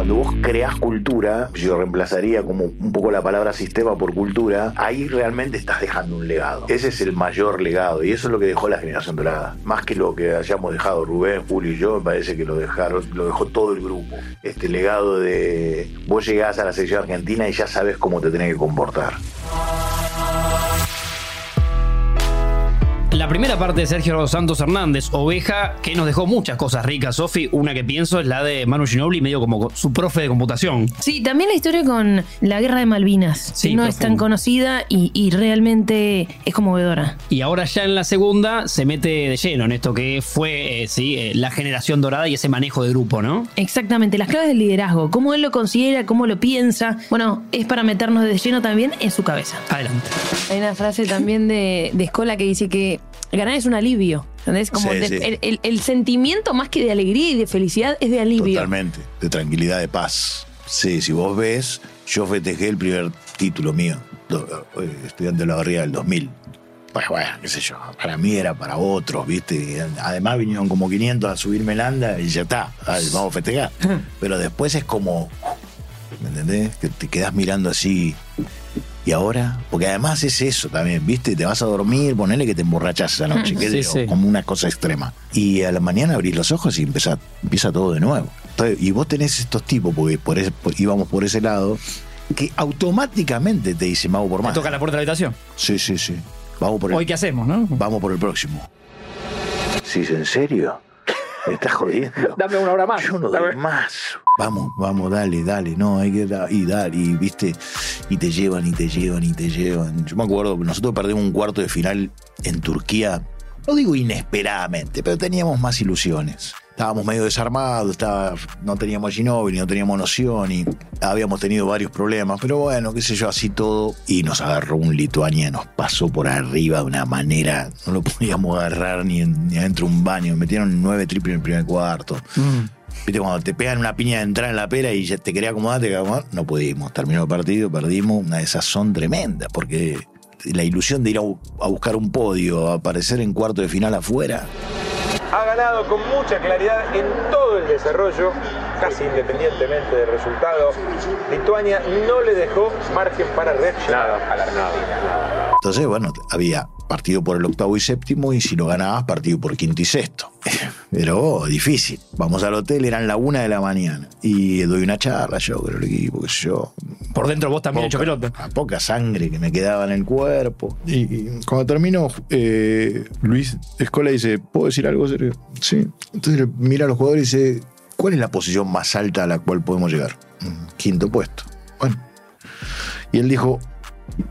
Cuando vos creás cultura, yo reemplazaría como un poco la palabra sistema por cultura, ahí realmente estás dejando un legado. Ese es el mayor legado y eso es lo que dejó la generación dorada. Más que lo que hayamos dejado Rubén, Julio y yo, me parece que lo dejaron, lo dejó todo el grupo. Este legado de vos llegás a la selección argentina y ya sabes cómo te tenés que comportar. Primera parte de Sergio Santos Hernández, Oveja, que nos dejó muchas cosas ricas, Sofi. Una que pienso es la de Manu Ginobili, medio como su profe de computación. Sí, también la historia con la guerra de Malvinas. Sí, que no es tan conocida y, y realmente es conmovedora. Y ahora ya en la segunda se mete de lleno en esto que fue, eh, sí, eh, la generación dorada y ese manejo de grupo, ¿no? Exactamente, las claves del liderazgo, cómo él lo considera, cómo lo piensa. Bueno, es para meternos de lleno también en su cabeza. Adelante. Hay una frase también de, de Escola que dice que ganar es un alivio. ¿Entendés? Como Sí, de- sí. El, el- el sentimiento más que de alegría y de felicidad es de alivio. Totalmente, de tranquilidad, de paz. Sí, si vos ves, yo festejé el primer título mío, eh, estudiante de la barriga del 2000. Pues bueno, qué sé yo, para mí era para otros, ¿viste? Además vinieron como 500 a subirme el anda y ya está, ay, vamos a festejar. Pero después es como, ¿me entendés? Que te quedas mirando así. ¿Y ahora? Porque además es eso también, ¿viste? Te vas a dormir, ponele que te emborrachas esa noche, qué sé Sí, como una cosa extrema. Y a la mañana abrís los ojos y empieza, empieza todo de nuevo. Entonces, y vos tenés estos tipos, porque por ese- por- íbamos por ese lado, que automáticamente te dicen, vamos por más. toca la puerta de la habitación. Sí, sí, sí. Vamos por el, Hoy qué hacemos, ¿no? vamos por el próximo. Sí, ¿en serio? ¿Me estás jodiendo? Dame una hora más. Yo no doy más. Vamos, vamos, dale, dale, no, hay que dar, y dar, y viste, y te llevan, y te llevan, y te llevan. Yo me acuerdo nosotros perdimos un cuarto de final en Turquía, no digo inesperadamente, pero teníamos más ilusiones. Estábamos medio desarmados, no teníamos Ginóbili, no teníamos noción y habíamos tenido varios problemas, pero bueno, qué sé yo, así todo. Y nos agarró un Lituania, nos pasó por arriba de una manera, no lo podíamos agarrar ni, ni adentro de un baño. Metieron nueve triples en el primer cuarto. Viste, cuando te pegan una piña de entrar en la pera y ya te quería acomodar, te quería acomodar, no pudimos. Terminó el partido, perdimos una desazón tremenda, porque la ilusión de ir a buscar un podio, a aparecer en cuarto de final afuera. ha ganado con mucha claridad en todo el desarrollo, casi independientemente del resultado. Lituania no le dejó margen para reaccionar a la Argentina. Entonces, bueno, había partido por el octavo y séptimo, y si lo ganabas, partido por quinto y sexto. Pero oh, difícil. Vamos al hotel, eran la una de la mañana. Y doy una charla yo con el equipo, qué sé yo. Por dentro vos también hecho pelota. a poca sangre que me quedaba en el cuerpo. Y, y cuando terminó, eh, Luis Escola dice, ¿puedo decir algo, Sergio? Sí. Entonces mira a los jugadores y dice, ¿cuál es la posición más alta a la cual podemos llegar? "Mm, Quinto puesto. Bueno. Y él dijo,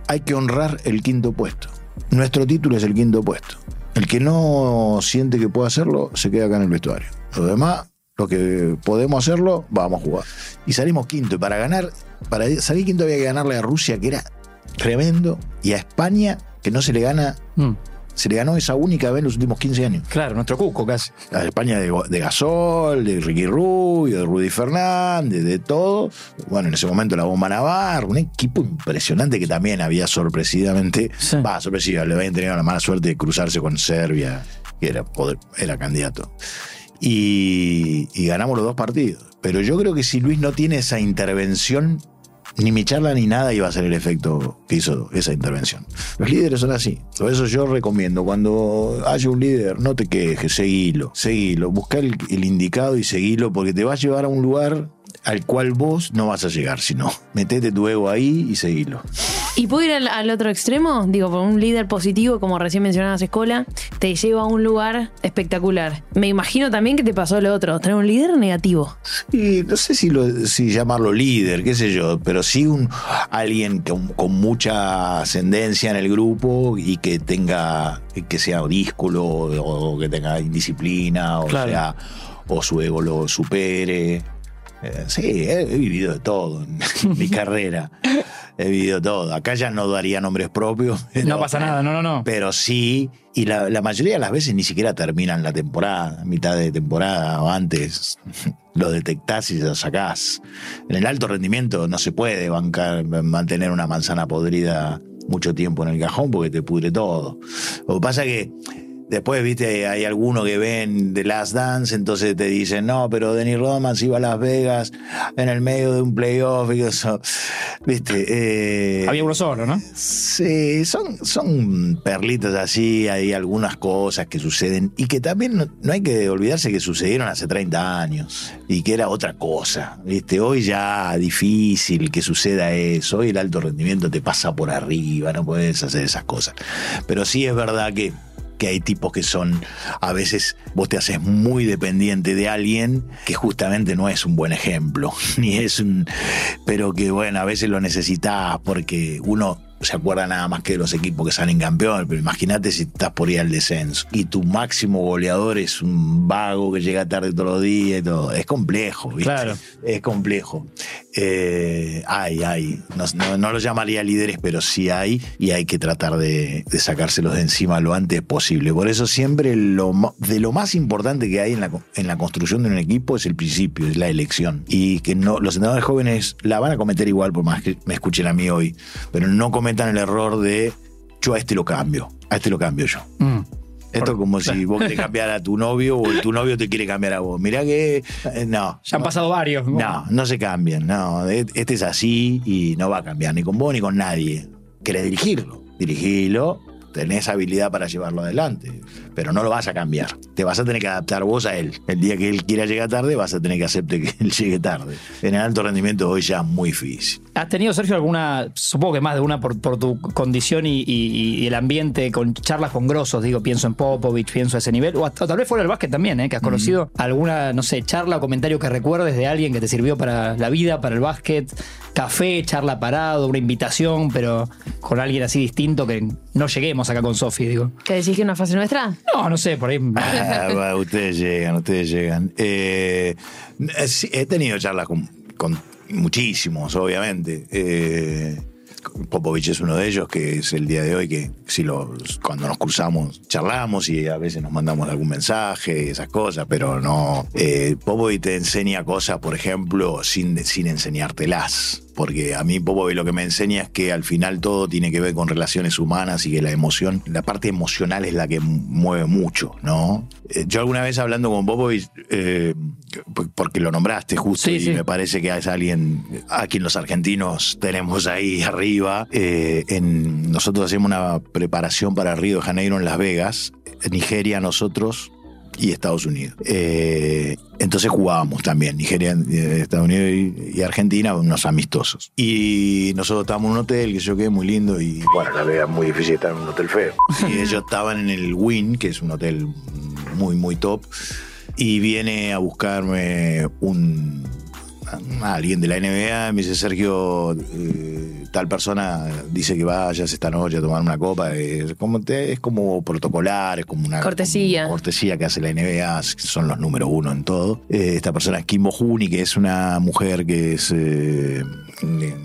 hay que honrar el quinto puesto. Nuestro título es el quinto puesto. El que no siente que puede hacerlo, se queda acá en el vestuario. Los demás, lo que podemos hacerlo, vamos a jugar. Y salimos quinto. Y para ganar, para salir quinto había que ganarle a Rusia, que era tremendo, y a España, que no se le gana, Mm, se le ganó esa única vez en los últimos 15 años. Claro, nuestro cuco casi. A España de, de Gasol, de Ricky Rubio, de Rudy Fernández, de todo. Bueno, en ese momento la bomba Navarro, un equipo impresionante que también había sorpresivamente, Sí. va, sorpresiva, le habían tenido la mala suerte de cruzarse con Serbia, que era, poder- era candidato. Y, y ganamos los dos partidos. Pero yo creo que si Luis no tiene esa intervención, ni mi charla ni nada iba a ser el efecto que hizo esa intervención. Los líderes son así. Por eso yo recomiendo, cuando haya un líder, no te quejes, seguilo, seguilo, busca el, el indicado y seguilo, porque te va a llevar a un lugar al cual vos no vas a llegar, sino metete tu ego ahí y seguilo. ¿Y puedo ir al, al otro extremo? Digo, por un líder positivo, como recién mencionabas, Escola, te lleva a un lugar espectacular. Me imagino también que te pasó lo otro, tener un líder negativo. Y no sé si, lo- si llamarlo líder, qué sé yo, pero sí un alguien con, con mucha ascendencia en el grupo y que tenga, que sea díscolo o, que tenga indisciplina, o Claro. sea, o su ego lo supere. Eh, sí, he, he vivido de todo en mi carrera. He vivido todo. Acá ya no daría nombres propios. No pasa nada, no, no, no. pero sí, y la, la mayoría de las veces ni siquiera terminan la temporada, mitad de temporada o antes. Lo detectás y lo sacás. En el alto rendimiento no se puede bancar, mantener una manzana podrida mucho tiempo en el cajón porque te pudre todo. Lo que pasa es que Después, viste, hay algunos que ven The Last Dance, entonces te dicen, no, pero Denny Roman se iba a Las Vegas en el medio de un playoff y eso. Viste, eh, Había uno solo, ¿no? Sí, son, son perlitas así, hay algunas cosas que suceden y que también no, no hay que olvidarse que sucedieron hace 30 años y que era otra cosa, ¿viste? Hoy ya difícil que suceda eso, hoy el alto rendimiento te pasa por arriba, no puedes hacer esas cosas. Pero sí es verdad que que hay tipos que son, a veces vos te haces muy dependiente de alguien que justamente no es un buen ejemplo, ni es un, pero que bueno, a veces lo necesitas porque uno se acuerda nada más que de los equipos que salen campeón, pero imagínate si estás por ir al descenso y tu máximo goleador es un vago que llega tarde todos los días y todo. Es complejo, ¿viste? Claro. Es complejo. Eh, hay, hay. No, no, no lo llamaría líderes, pero sí hay y hay que tratar de, de sacárselos de encima lo antes posible. Por eso siempre lo, de lo más importante que hay en la, co- en la construcción de un equipo es el principio, es la elección. Y que no, los entrenadores jóvenes la van a cometer igual, por más que me escuchen a mí hoy, pero no cometan el error de yo a este lo cambio, a este lo cambio yo. Mm. Esto es como si vos querés cambiar a tu novio o tu novio te quiere cambiar a vos. Mirá que. eh, no. Ya han pasado varios. No, no se cambian. No, E- este es así y no va a cambiar ni con vos ni con nadie. Querés dirigirlo. Dirigilo, tenés habilidad para llevarlo adelante, pero no lo vas a cambiar. Te vas a tener que adaptar vos a él. El día que él quiera llegar tarde, vas a tener que aceptar que él llegue tarde. En el alto rendimiento hoy ya es muy difícil. ¿Has tenido, Sergio, alguna, supongo que más de una por, por tu condición y, y- y el ambiente, con charlas con grosos? Digo, pienso en Popovich, pienso a ese nivel. O, hasta- o tal vez fuera del básquet también, ¿eh? Que has conocido alguna, no sé, charla o comentario que recuerdes de alguien que te sirvió para la vida, para el básquet, café, charla parado, una invitación, pero con alguien así distinto que no lleguemos acá con Sofi, digo. ¿Que decís que es una fase nuestra? No, no sé, por ahí. Ah, ustedes llegan, ustedes llegan. Eh, he tenido charlas con, con muchísimos, obviamente. Eh, Popovich es uno de ellos, que es el día de hoy que si los, cuando nos cruzamos charlamos y a veces nos mandamos algún mensaje, esas cosas, pero no. Eh, Popovich te enseña cosas, por ejemplo, sin, sin enseñártelas. Porque a mí Popovich lo que me enseña es que al final todo tiene que ver con relaciones humanas y que la emoción, la parte emocional es la que mueve mucho, ¿no? Eh, yo alguna vez hablando con Popovich, eh, porque lo nombraste justo Sí, y sí. me parece que es alguien a quien los argentinos tenemos ahí arriba. Eh, en, nosotros hacemos una preparación para Río de Janeiro en Las Vegas, Nigeria nosotros y Estados Unidos. Eh, entonces jugábamos también, Nigeria, eh, Estados Unidos y, y Argentina, unos amistosos. Y nosotros estábamos en un hotel, que yo quedé muy lindo, y bueno, la verdad es muy difícil estar en un hotel feo. Y ellos estaban en el Win, que es un hotel muy, muy top, y viene a buscarme un, alguien de la NBA, me dice Sergio, eh, tal persona dice que vayas esta noche a tomar una copa, es como, te- es como protocolar, es como una Cortesía. como cortesía que hace la NBA, son los número uno en todo. Eh, esta persona es Kimbo Juni, que es una mujer que es, eh,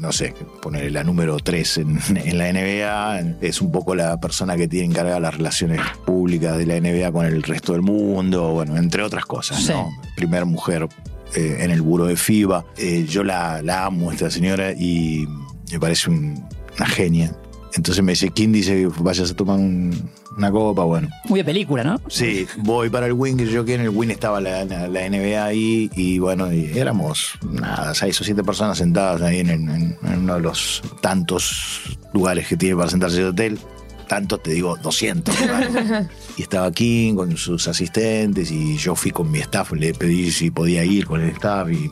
no sé, ponerle la número tres en, en la NBA, es un poco la persona que tiene encargada las relaciones públicas de la NBA con el resto del mundo, bueno, entre otras cosas, Sí. ¿no? Primer mujer eh, en el buro de FIBA. Eh, yo la, la amo, esta señora, y me parece un- una genia. Entonces me dice, ¿quién dice que vayas a tomar un- una copa? Bueno, Muy de película, ¿no? sí, voy para el Win, que yo que en el Win estaba la, la- la NBA ahí, y bueno, y éramos nada, seis o siete personas sentadas ahí en, en- en uno de los tantos lugares que tiene para sentarse el hotel. Tantos, te digo, 200 lugares. Y estaba King con sus asistentes y yo fui con mi staff, le pedí si podía ir con el staff y,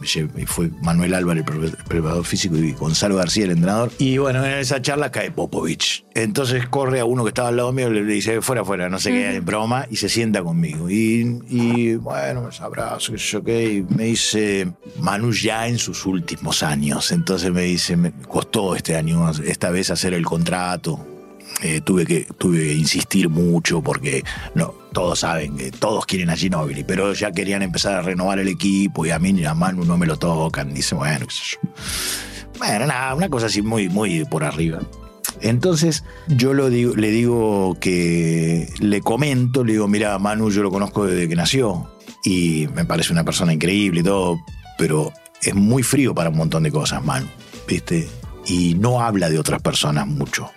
fue Manuel Álvarez, el pre- preparador físico, y Gonzalo García, el entrenador. Y bueno, en esa charla cae Popovich. Entonces corre a uno que estaba al lado mío y le dice, fuera, fuera, no sé qué, en broma, y se sienta conmigo. Y, y bueno, me abrazo, qué sé yo qué, y me dice, Manu ya en sus últimos años. Entonces me dice, me costó este año, esta vez hacer el contrato. Eh, tuve que tuve insistir mucho porque no todos saben que todos quieren a Ginobili, pero ya querían empezar a renovar el equipo y a mí ni a Manu no me lo tocan. Dice, bueno, qué sé yo. Bueno, nada, una cosa así muy, muy por arriba. Entonces yo digo, le digo que le comento, le digo, mira, Manu yo lo conozco desde que nació y me parece una persona increíble y todo, pero es muy frío para un montón de cosas, Manu, ¿viste? Y no habla de otras personas mucho.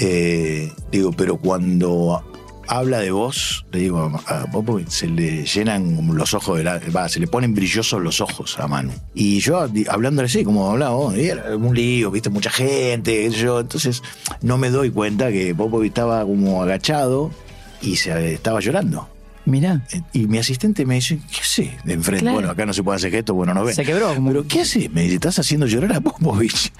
Eh, digo, pero cuando habla de vos, le digo a Popovich, se le llenan los ojos, de la, va, se le ponen brillosos los ojos a Manu. Y yo, hablándole así, como hablaba un lío, viste, mucha gente. Entonces, no me doy cuenta que Popovich estaba como agachado y se estaba llorando. Mirá. Y mi asistente me dice, ¿qué hace de enfrente? Claro. Bueno, acá no se puede hacer gesto, bueno, no ve. Se quebró. como- Pero ¿qué hace? Me dice, estás haciendo llorar a Popovich.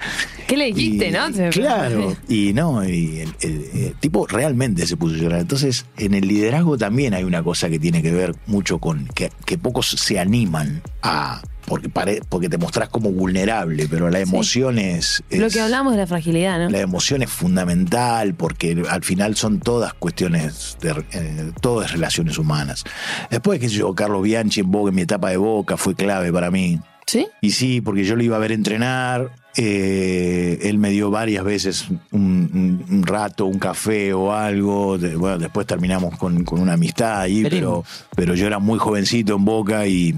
¿Qué le dijiste, Y- no? Se- Claro, y no, y el, el- el tipo realmente se puso a llorar. Entonces, en el liderazgo también hay una cosa que tiene que ver mucho con que, que pocos se animan a. Porque, pare- porque te mostrás como vulnerable, pero la emoción es. Lo que hablamos de la fragilidad, ¿no? La emoción es fundamental porque al final son todas cuestiones, de, eh, todo es relaciones humanas. Después, sé yo, Carlos Bianchi en Boca, en mi etapa de Boca, fue clave para mí. ¿Sí? Y sí, porque yo lo iba a ver entrenar. eh, él me dio varias veces un, un- un rato, un café o algo. de- bueno, después terminamos con, con una amistad ahí, pero, pero yo era muy jovencito en Boca y,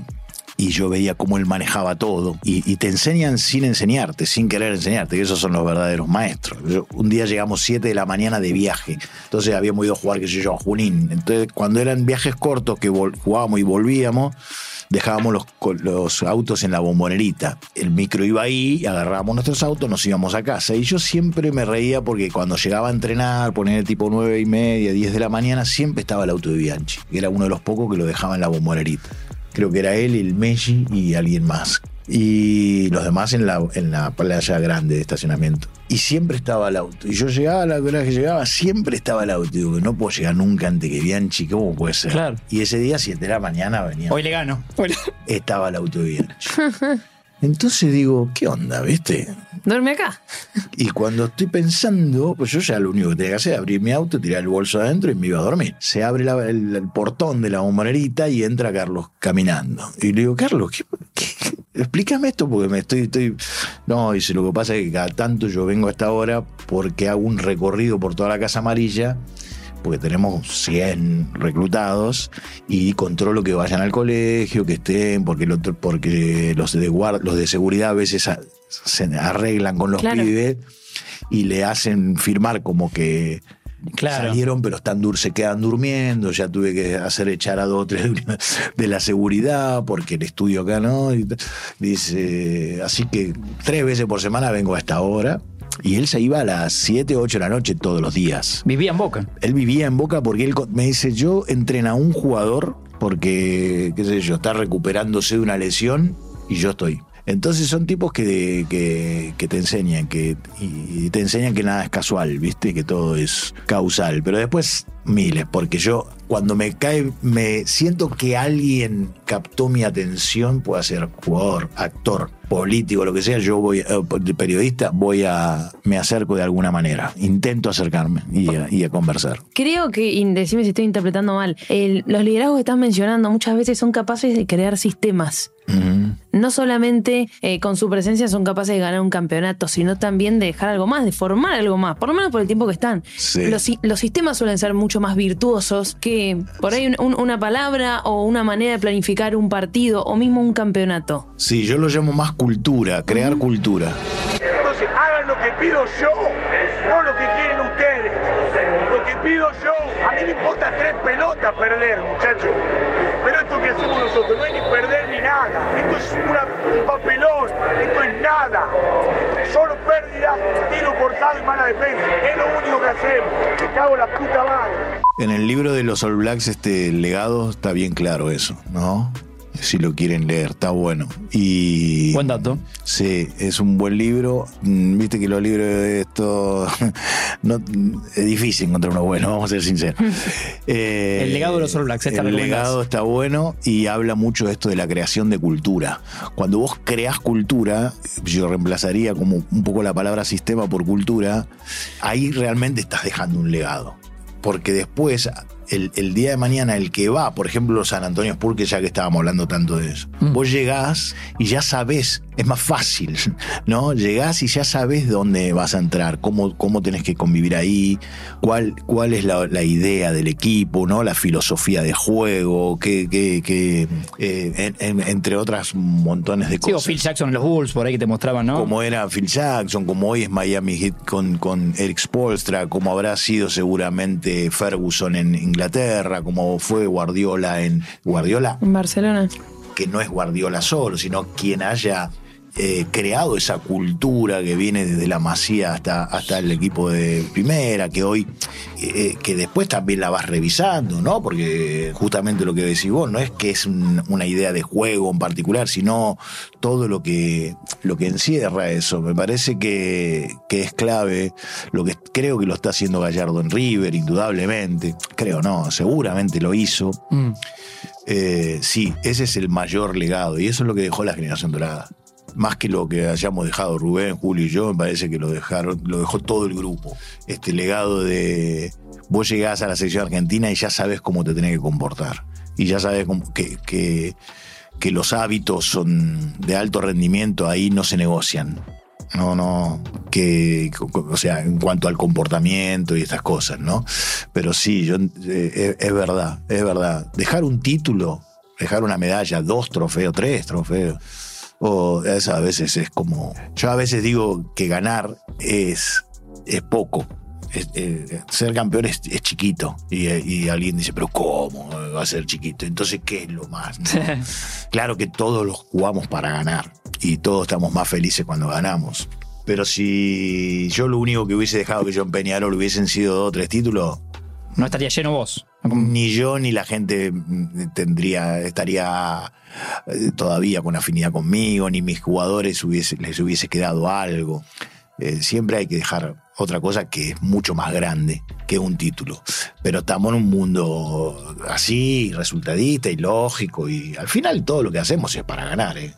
y yo veía cómo él manejaba todo. Y, te enseñan sin enseñarte, sin querer enseñarte, que esos son los verdaderos maestros. Un día llegamos 7 de la mañana de viaje, entonces habíamos ido a jugar, qué sé yo, Junín. Entonces, cuando eran viajes cortos que jugábamos y volvíamos, dejábamos los, autos en la bombonerita. El micro iba ahí, agarrábamos nuestros autos, nos íbamos a casa. Y yo siempre me reía porque cuando llegaba a entrenar, poner tipo nueve y media, 10 de la mañana, siempre estaba el auto de Bianchi. Era uno de los pocos que lo dejaba en la bombonerita. Creo que era él, el Messi y alguien más. Y los demás en la, en la playa grande de estacionamiento. Y siempre estaba el auto. Y yo llegaba a la hora que llegaba, siempre estaba el auto. Y digo, no puedo llegar nunca antes que Bianchi, ¿cómo puede ser? Claro. Y ese día, 7 de la mañana, venía Hoy le gano. Hoy le- estaba el auto de Bianchi. Entonces digo, ¿qué onda, viste? Duerme acá. Y cuando estoy pensando, pues yo ya lo único que tenía que hacer es abrir mi auto, tirar el bolso adentro y me iba a dormir. Se abre la- el, el portón de la bombonerita y entra Carlos caminando. Y le digo, Carlos, ¿qué, qué- explícame esto porque me estoy, estoy... No, dice, lo que pasa es que cada tanto yo vengo a esta hora porque hago un recorrido por toda la Casa Amarilla porque tenemos 100 reclutados y controlo que vayan al colegio, que estén, porque, el otro- porque los, de guard- los de seguridad a veces a- se arreglan con los Claro. pibes y le hacen firmar como que Claro. salieron pero están dur se quedan durmiendo, ya tuve que hacer echar a dos o tres de- la seguridad porque el estudio acá no. Y dice, así que tres veces por semana vengo a esta hora. Y él se iba a las 7, 8 de la noche todos los días. Vivía en Boca. Él vivía en Boca porque él me dice, yo entreno a un jugador porque, qué sé yo, está recuperándose de una lesión y yo estoy. Entonces son tipos que, que, que te enseñan, que, y te enseñan que nada es casual, ¿viste? Que todo es causal. Pero después miles, porque yo cuando me cae, me siento que alguien captó mi atención, puede ser jugador, actor, político, lo que sea, yo voy, eh, periodista, voy a, me acerco de alguna manera, intento acercarme y a, y a conversar. Creo que, y decime si estoy interpretando mal, el- los liderazgos que estás mencionando muchas veces son capaces de crear sistemas. No solamente eh, con su presencia son capaces de ganar un campeonato, sino también de dejar algo más, de formar algo más, por lo menos por el tiempo que están. Sí. Los, los sistemas suelen ser mucho más virtuosos que por ahí un- un- una palabra o una manera de planificar un partido o mismo un campeonato. Sí, yo lo llamo más cultura, crear cultura. Entonces hagan lo que pido yo, no lo que quieren ustedes. Lo que pido yo, a mí me importa tres pelotas perder, muchachos. Pero esto que hacemos nosotros no hay ni perder ni nada. Esto es una- un papelón, esto es nada. Solo pérdida, cortado y mala defensa. Es lo único que hacemos. Me cago en la puta madre. En el libro de los All Blacks, este legado, está bien claro eso, ¿no? Si lo quieren leer, está bueno. Y. Buen dato. Sí, es un buen libro. Mm, Viste que los libros de esto. No, es difícil encontrar uno bueno, vamos a ser sinceros. Eh, El legado de los All Blacks, esta El legado está bueno y habla mucho de esto de la creación de cultura. Cuando vos creás cultura, yo reemplazaría como un poco la palabra sistema por cultura, ahí realmente estás dejando un legado. Porque después, el, el día de mañana, el que va, por ejemplo, San Antonio Spurs, que ya que estábamos hablando tanto de eso, Mm. vos llegás y ya sabés, es más fácil, ¿no? Llegás y ya sabés dónde vas a entrar, cómo, cómo tenés que convivir ahí, cuál, cuál es la, la idea del equipo, ¿no? La filosofía de juego, que, que, que, eh, en- en- entre otras montones de Sí, o cosas Phil Jackson en los Bulls, por ahí que te mostraban, ¿no? como era Phil Jackson, como hoy es Miami Heat con, con Eric Spolstra, como habrá sido seguramente Ferguson en Inglaterra Inglaterra, como fue Guardiola en Guardiola, En Barcelona. que no es Guardiola solo, sino quien haya eh, creado esa cultura que viene desde la Masía hasta, hasta el equipo de primera, que hoy, eh, que después también la vas revisando, ¿no? Porque justamente lo que decís vos, no es que es un- una idea de juego en particular, sino todo lo que, lo que encierra eso. Me parece que, que es clave, lo que creo que lo está haciendo Gallardo en River, indudablemente. Creo no, seguramente lo hizo. Mm. Eh, sí, ese es el mayor legado y eso es lo que dejó la generación dorada. Más que lo que hayamos dejado Rubén, Julio y yo, me parece que lo dejaron, lo dejó todo el grupo. Este legado de vos llegás a la selección argentina y ya sabes cómo te tenés que comportar. Y ya sabes que, que, los hábitos son de alto rendimiento, ahí no se negocian. No, no, que, o sea, en cuanto al comportamiento y estas cosas, ¿no? Pero sí, yo, eh, es verdad, es verdad. Dejar un título, dejar una medalla, dos trofeos, tres trofeos, o eso a veces es como. Yo a veces digo que ganar es, es poco. Es- eh, ser campeón es, es chiquito. Y, y alguien dice, pero ¿cómo va a ser chiquito? Entonces, ¿qué es lo más? no? Claro que todos los jugamos para ganar y todos estamos más felices cuando ganamos. Pero si yo lo único que hubiese dejado que yo en Peñarol hubiesen sido dos o tres títulos, No estaría lleno vos. ni yo ni la gente mm, tendría, estaría eh, todavía con afinidad conmigo, ni mis jugadores les hubiese quedado algo. Eh, siempre hay que dejar otra cosa que es mucho más grande que un título. Pero estamos en un mundo así, resultadista y lógico, y al final todo lo que hacemos es para ganar, ¿eh?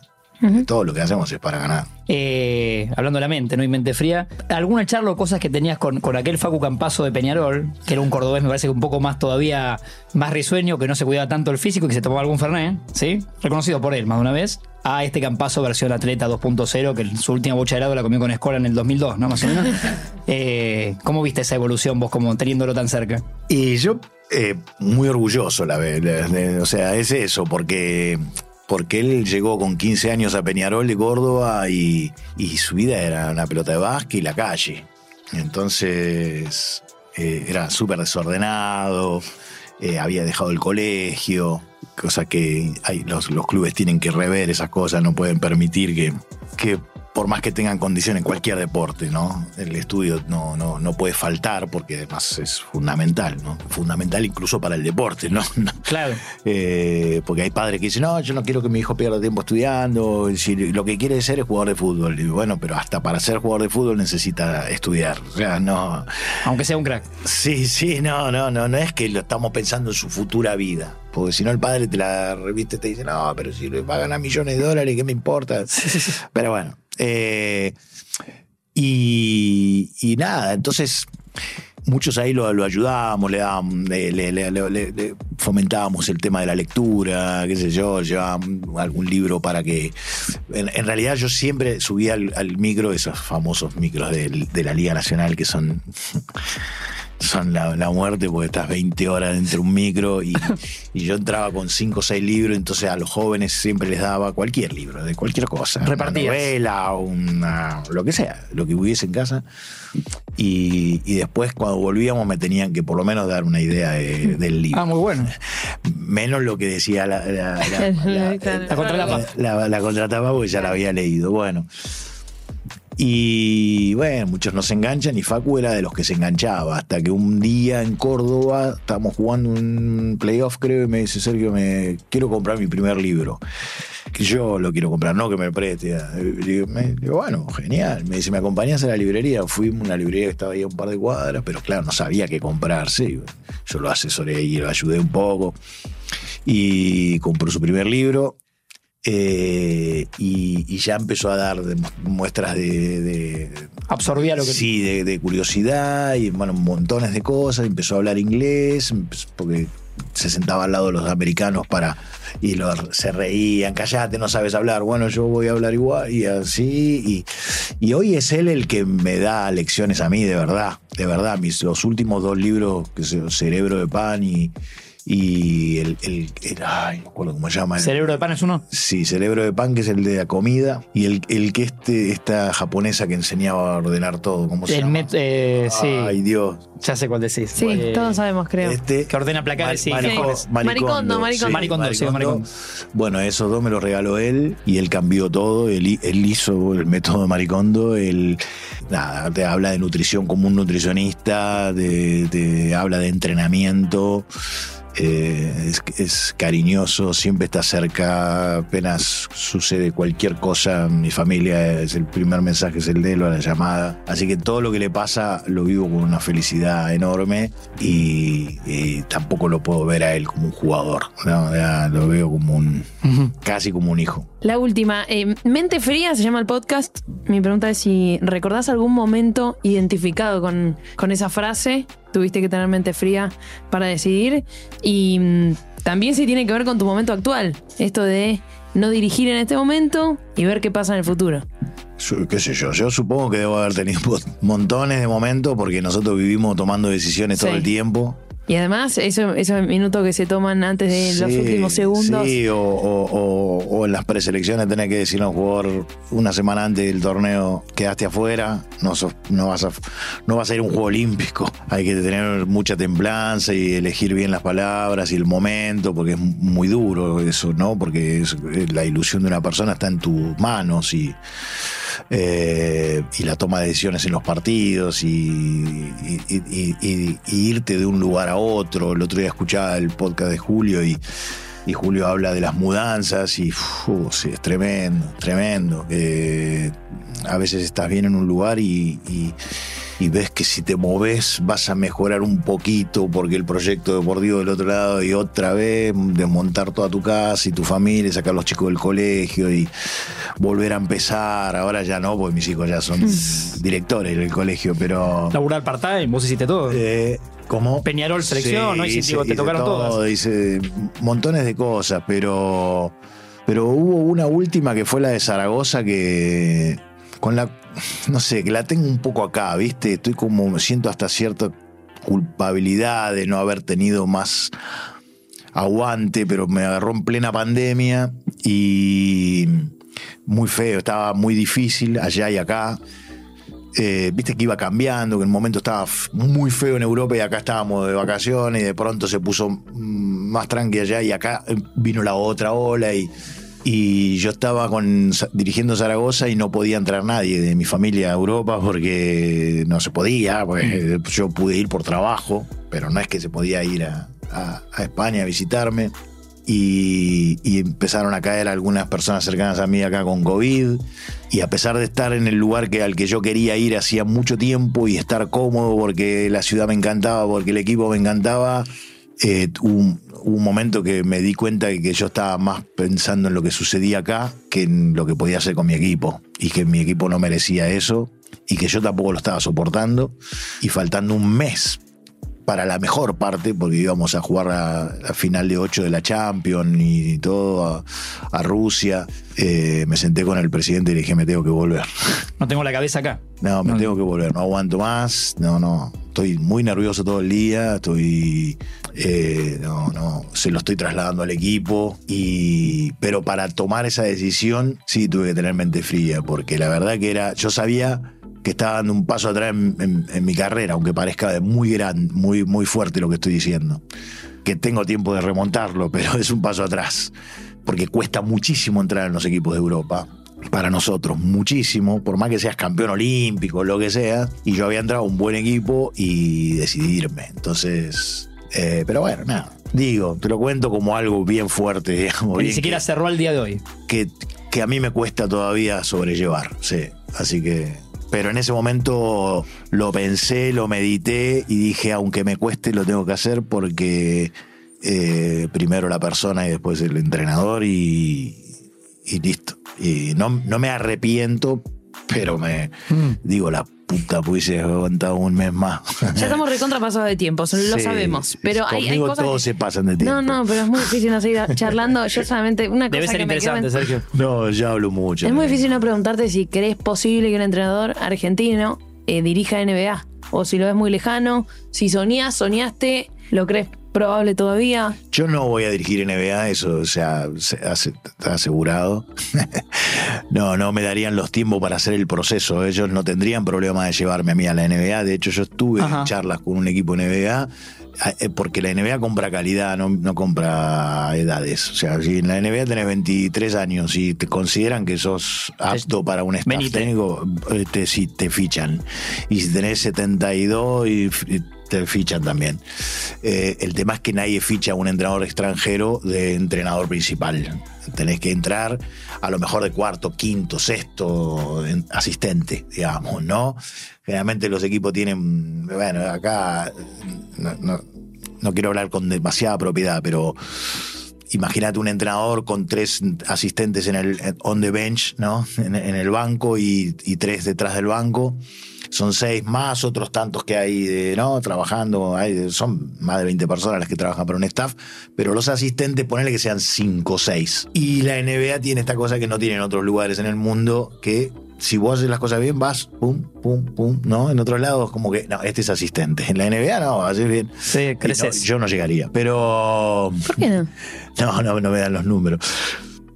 Todo lo que hacemos es para ganar. Eh, hablando de la mente, ¿no? Y mente fría. ¿Alguna charla o cosas que tenías con, con aquel Facu Campazo de Peñarol, que era un cordobés, me parece que un poco más todavía más risueño, que no se cuidaba tanto el físico y que se tomaba algún Fernet, ¿sí? Reconocido por él más de una vez. A este Campazo versión atleta 2.0, que su última bocha de helado la comió con Escola en el 2002, ¿no? Más o menos. Eh, ¿Cómo viste esa evolución vos como teniéndolo tan cerca? Y yo, eh, muy orgulloso, la ve- la- de- o sea, es eso, porque, porque él llegó con 15 años a Peñarol de Córdoba y, y su vida era una pelota de básquet y la calle. Entonces, eh, era súper desordenado, eh, había dejado el colegio, cosa que los, los clubes tienen que rever esas cosas, no pueden permitir que, que por más que tengan condiciones en cualquier deporte, ¿no? El estudio no, no, no puede faltar porque además es fundamental, ¿no? Fundamental incluso para el deporte, ¿no? Claro. Eh, porque hay padres que dicen, no, yo no quiero que mi hijo pierda tiempo estudiando, si lo que quiere ser es jugador de fútbol. Y bueno, pero hasta para ser jugador de fútbol necesita estudiar. O sea, no. Aunque sea un crack. Sí, sí, no, no, no, no es que lo estamos pensando en su futura vida. Porque si no el padre te la reviste te dice, no, pero si le va a millones de dólares, ¿qué me importa? Pero bueno. Eh, y, nada, entonces muchos ahí lo, ayudábamos, le, dábamos, le, fomentábamos el tema de la lectura, qué sé yo, llevábamos algún libro para que... En, realidad yo siempre subía al, micro, esos famosos micros de, la Liga Nacional que son... Son la, la muerte porque estás 20 horas dentro de un micro y, y yo entraba con 5 o 6 libros, entonces a los jóvenes siempre les daba cualquier libro, de cualquier cosa. Una Repartías. novela, una, lo que sea, lo que hubiese en casa. Y, y después cuando volvíamos me tenían que por lo menos dar una idea de- del libro. Ah, muy bueno. Menos lo que decía la, la, la- la- contratapa porque ya la había leído. Bueno. Y bueno, muchos no se enganchan y Facu era de los que se enganchaba. Hasta que un día en Córdoba estábamos jugando un playoff, creo, y me dice Sergio, me quiero comprar mi primer libro. Que yo lo quiero comprar, no que me preste. Digo, bueno, genial. Me dice, ¿me acompañás a la librería? Fuimos a una librería que estaba ahí a un par de cuadras, pero claro, no sabía qué comprarse. Yo lo asesoré y lo ayudé un poco. Y compró su primer libro. Eh, y, y ya empezó a dar muestras de, de- Absorbía lo que. sí, de, de curiosidad y bueno, montones de cosas. Empezó a hablar inglés, empezó- porque se sentaba al lado de los americanos para y lo- se reían, callate, no sabes hablar. Bueno, yo voy a hablar igual y así. Y, y hoy es él el que me da lecciones a mí, de verdad, de verdad. Mis, los últimos dos libros, que es Cerebro de Pan y, y el, el, el- ay, no me acuerdo cómo se llama. el- ¿Cerebro de pan es uno? Sí, cerebro de pan, que es el de la comida, y el, el que este, esta japonesa que enseñaba a ordenar todo, ¿cómo se El llama? met- eh, sí, Ay, Dios. ya sé cuál decís. Sí, Eh, todos sabemos, creo. Este, Que ordena placares, sí. Maricondo, Sí. Maricondo, Maricondo. Maricondo, sí, Maricondo. Bueno, esos dos me los regaló él y él cambió todo. Él, él hizo el método Maricondo. Él nada, te habla de nutrición como un nutricionista, de, te habla de entrenamiento. Eh, es, cariñoso, siempre está cerca, apenas sucede cualquier cosa, mi familia es el primer mensaje es el de él o la llamada, así que todo lo que le pasa lo vivo con una felicidad enorme y, tampoco lo puedo ver a él como un jugador, ¿no? Lo veo como un, casi como un hijo. La última, eh, Mente Fría se llama el podcast. Mi pregunta es si recordás algún momento identificado con, con esa frase. Tuviste que tener mente fría para decidir. Y mm, también si tiene que ver con tu momento actual. Esto de no dirigir en este momento y ver qué pasa en el futuro. Qué sé yo, yo supongo que debo haber tenido montones de momentos porque nosotros vivimos tomando decisiones todo el tiempo. Y además, eso- esos minutos que se toman antes de los últimos segundos. Sí, o, o- o- o en las preselecciones tenés que decirle a un jugador una semana antes del torneo quedaste afuera, no, sos- no, vas a, no vas a ir a un juego olímpico. Hay que tener mucha templanza y elegir bien las palabras y el momento, porque es muy duro eso, ¿no? Porque es- la ilusión de una persona está en tus manos y eh, y la toma de decisiones en los partidos y, irte de un lugar a otro. El otro día escuchaba el podcast de Julio y, Julio habla de las mudanzas y sí, es tremendo, tremendo. Eh, a veces estás bien en un lugar y, y- ves que si te moves vas a mejorar un poquito porque el proyecto deportivo del otro lado y otra vez desmontar toda tu casa y tu familia, sacar a los chicos del colegio y volver a empezar. Ahora ya no, porque mis hijos ya son directores del colegio, pero... Laburar part-time, vos hiciste todo. Eh, ¿Cómo? Peñarol, selección, ¿no? Hice- digo, te tocaron todo, todas. Hice montones de cosas, pero, pero hubo una última que fue la de Zaragoza que con la, no sé, que la tengo un poco acá, ¿viste? Estoy como, siento hasta cierta culpabilidad de no haber tenido más aguante, pero me agarró en plena pandemia y muy feo, estaba muy difícil allá y acá. Eh, viste que iba cambiando, que en un momento estaba muy feo en Europa y acá estábamos de vacaciones y de pronto se puso mm, más tranqui allá y acá vino la otra ola y, y yo estaba con, dirigiendo Zaragoza y no podía entrar nadie de mi familia a Europa porque no se podía, pues yo pude ir por trabajo, pero no es que se podía ir a, a- a España a visitarme. Y, y empezaron a caer algunas personas cercanas a mí acá con COVID. Y a pesar de estar en el lugar que, al que yo quería ir hacía mucho tiempo y estar cómodo porque la ciudad me encantaba, porque el equipo me encantaba, eh, un, hubo un momento que me di cuenta de que yo estaba más pensando en lo que sucedía acá que en lo que podía hacer con mi equipo. Y que mi equipo no merecía eso y que yo tampoco lo estaba soportando. Y faltando un mes para la mejor parte, porque íbamos a jugar a la final de 8 de la Champions y todo a, a Rusia. Eh, me senté con el presidente y le dije, me tengo que volver. No tengo la cabeza acá. No, me No. tengo que volver, no aguanto más, no, no. Estoy muy nervioso todo el día, estoy. eh, no, no, se lo estoy trasladando al equipo. Y, pero para tomar esa decisión, sí tuve que tener mente fría, porque la verdad que era. Yo sabía que estaba dando un paso atrás en, en- en mi carrera, aunque parezca muy grande, muy, muy fuerte lo que estoy diciendo. Que tengo tiempo de remontarlo, pero es un paso atrás. Porque cuesta muchísimo entrar en los equipos de Europa para nosotros muchísimo, por más que seas campeón olímpico, lo que sea, y yo había entrado a un buen equipo y decidí irme. Entonces, eh, pero bueno, nada. Digo, te lo cuento como algo bien fuerte, digamos. Que ni bien siquiera que, cerró al día de hoy. que, que a mí me cuesta todavía sobrellevar, sí. Así que. Pero en ese momento lo pensé, lo medité y dije, aunque me cueste, lo tengo que hacer porque eh, primero la persona y después el entrenador y, y listo. Y no, no me arrepiento, pero me digo, la puta pudiese haber aguantado un mes más. Ya estamos recontra pasados de tiempo, lo Sí, sabemos. Pero hay, hay cosas. todos que- se pasan de tiempo. No, no, pero es muy difícil no seguir charlando. Yo solamente. Una cosa Debe ser que me interesante, en- Sergio. No, ya hablo mucho. Es muy difícil no preguntarte si crees posible que un entrenador argentino eh, dirija NBA. O si lo ves muy lejano. Si soñás, soñaste, lo crees probable todavía. Yo no voy a dirigir NBA, eso o sea, está asegurado. no, no me darían los tiempos para hacer el proceso. Ellos no tendrían problema de llevarme a mí a la NBA. De hecho, yo estuve Ajá. en charlas con un equipo NBA. eh, Porque la NBA compra calidad, no, no compra edades. O sea, si en la NBA tenés 23 años y te consideran que sos apto para un staff técnico, eh, te, si te fichan. Y si tenés 72 y f- y te fichan también. Eh, el tema es que nadie ficha a un entrenador extranjero de entrenador principal. Tenés que entrar a lo mejor de cuarto, quinto, sexto en- asistente, digamos, ¿no? Generalmente los equipos tienen, bueno, acá no, no- quiero hablar con demasiada propiedad, pero imagínate un entrenador con tres asistentes en el on the bench, ¿no? En, el banco y tres detrás del banco. Son seis más otros tantos que hay, de, ¿no? Trabajando. Hay, son más de 20 personas las que trabajan para un staff, pero los asistentes, ponele que sean cinco o seis. Y la NBA tiene esta cosa que no tienen otros lugares en el mundo, que si vos haces las cosas bien, vas, pum, pum, pum, ¿no? En otros lados, como que, no, este es asistente. En la NBA no, haces bien. Sí, no, creces. yo no llegaría, pero ¿Por qué no? no, no, no me dan los números.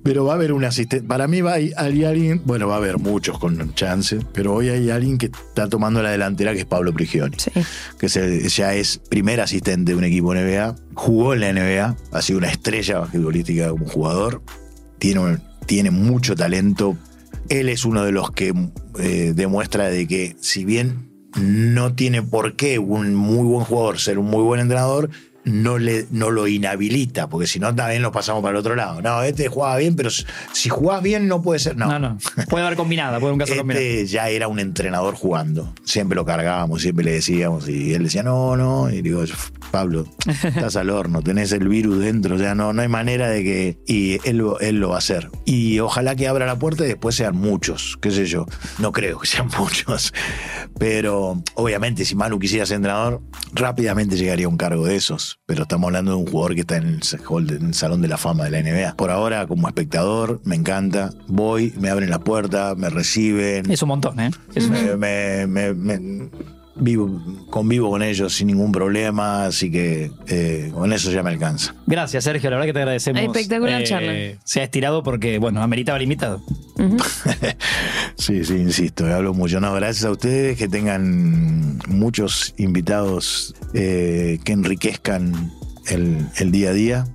Pero va a haber un asistente. Para mí va hay, hay alguien, bueno, va a haber muchos con chance, pero hoy hay alguien que está tomando la delantera que es Pablo Prigioni, Sí. que ya es primer asistente de un equipo NBA, jugó en la NBA, ha sido una estrella basquetbolística como jugador, tiene, tiene mucho talento. Él es uno de los que eh, demuestra de que si bien no tiene por qué un muy buen jugador ser un muy buen entrenador, no, le, no lo inhabilita, porque si no también nos pasamos para el otro lado. No, este jugaba bien, pero si jugás bien no puede ser. No, No, no. Puede haber combinada, puede un caso combinado. este ya era un entrenador jugando. Siempre lo cargábamos, siempre le decíamos. Y él decía, no, no. Y digo, Pablo, estás al horno, tenés el virus dentro. O sea, no, no hay manera de que. Y él, lo- él lo va a hacer. Y ojalá que abra la puerta y después sean muchos. Qué sé yo. No creo que sean muchos. Pero obviamente, si Manu quisiera ser entrenador, rápidamente llegaría a un cargo de esos. Pero estamos hablando de un jugador que está en el, hall- en el Salón de la Fama de la NBA. Por ahora, como espectador, me encanta. Voy, me abren la puerta, me reciben. Es un montón, ¿eh? Es un- Me, me- me- me- vivo, convivo con ellos sin ningún problema, así que eh, con eso ya me alcanza. Gracias, Sergio. La verdad que te agradecemos. Espectacular Eh, charla. Se ha estirado porque, bueno, ameritaba el invitado. Sí, sí, insisto, hablo mucho. No, gracias a ustedes, que tengan muchos invitados eh, que enriquezcan el, el día a día.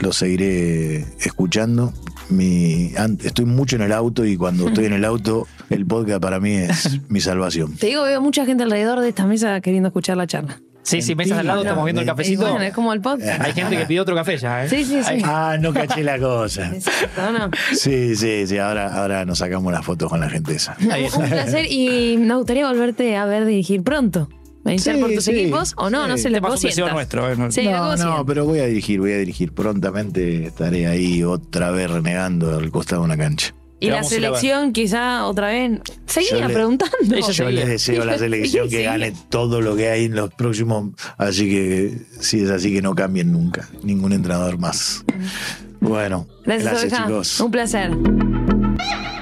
Los seguiré escuchando. Mi, estoy mucho en el auto y cuando estoy en el auto, el podcast para mí es mi salvación. Te digo, veo mucha gente alrededor de esta mesa queriendo escuchar la charla. Sí, sí, mesas al lado, estamos viendo el cafecito. bueno, es como el podcast. Hay gente que pide otro café ya, ¿eh? Sí, sí, sí. Ah, no caché la cosa. Exacto, ¿no? Sí, sí, sí, ahora, ahora nos sacamos las fotos con la gente esa. Un placer y nos gustaría volverte a ver dirigir pronto. ¿Va a hinchar Sí, por tus sí, equipos o no? sí. No un deseo sientas. nuestro, ¿eh? No- No, no, pero voy a dirigir, voy a dirigir. Prontamente estaré ahí otra vez renegando al costado de una cancha. Y la selección quizá otra vez. Seguía le- preguntando. Yo seguía. les deseo a la selección que gane todo lo que hay en los próximos. Así que si es así, que no cambien nunca. Ningún entrenador más. Bueno, Gracias, gracias, chicos. Un placer.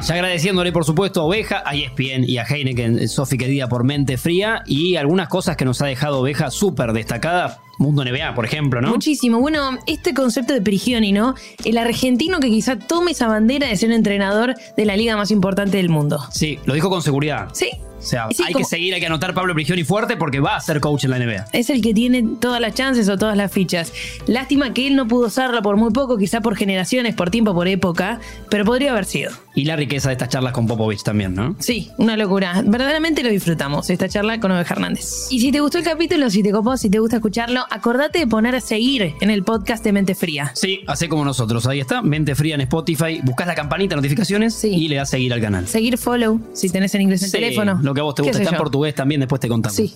Ya agradeciéndole, por supuesto, a Oveja, a ESPN y a Heineken, Sofi querida por mente fría y algunas cosas que nos ha dejado Oveja súper destacadas. Mundo NBA, por ejemplo, ¿no? Muchísimo. Bueno, este concepto de Prigioni, ¿no? El argentino que quizá tome esa bandera de ser un entrenador de la liga más importante del mundo. Sí, lo dijo con seguridad. Sí. O sea, Sí, hay como- que seguir, hay que anotar Pablo Prigioni fuerte porque va a ser coach en la NBA. Es el que tiene todas las chances o todas las fichas. Lástima que él no pudo usarla por muy poco, quizá por generaciones, por tiempo, por época, pero podría haber sido. Y la riqueza de estas charlas con Popovich también, ¿no? Sí, una locura. Verdaderamente lo disfrutamos, esta charla con Oveja Hernández. Y si te gustó el capítulo, si te copó, si te gusta escucharlo, acordate de poner a seguir en el podcast de Mente Fría. Sí, hace como nosotros. Ahí está, Mente Fría en Spotify. Buscas la campanita, notificaciones Sí. y le das seguir al canal. Seguir follow, si tenés en inglés el Sí, teléfono. Lo que a vos te ¿Qué gusta está en portugués también, después te contamos. Sí.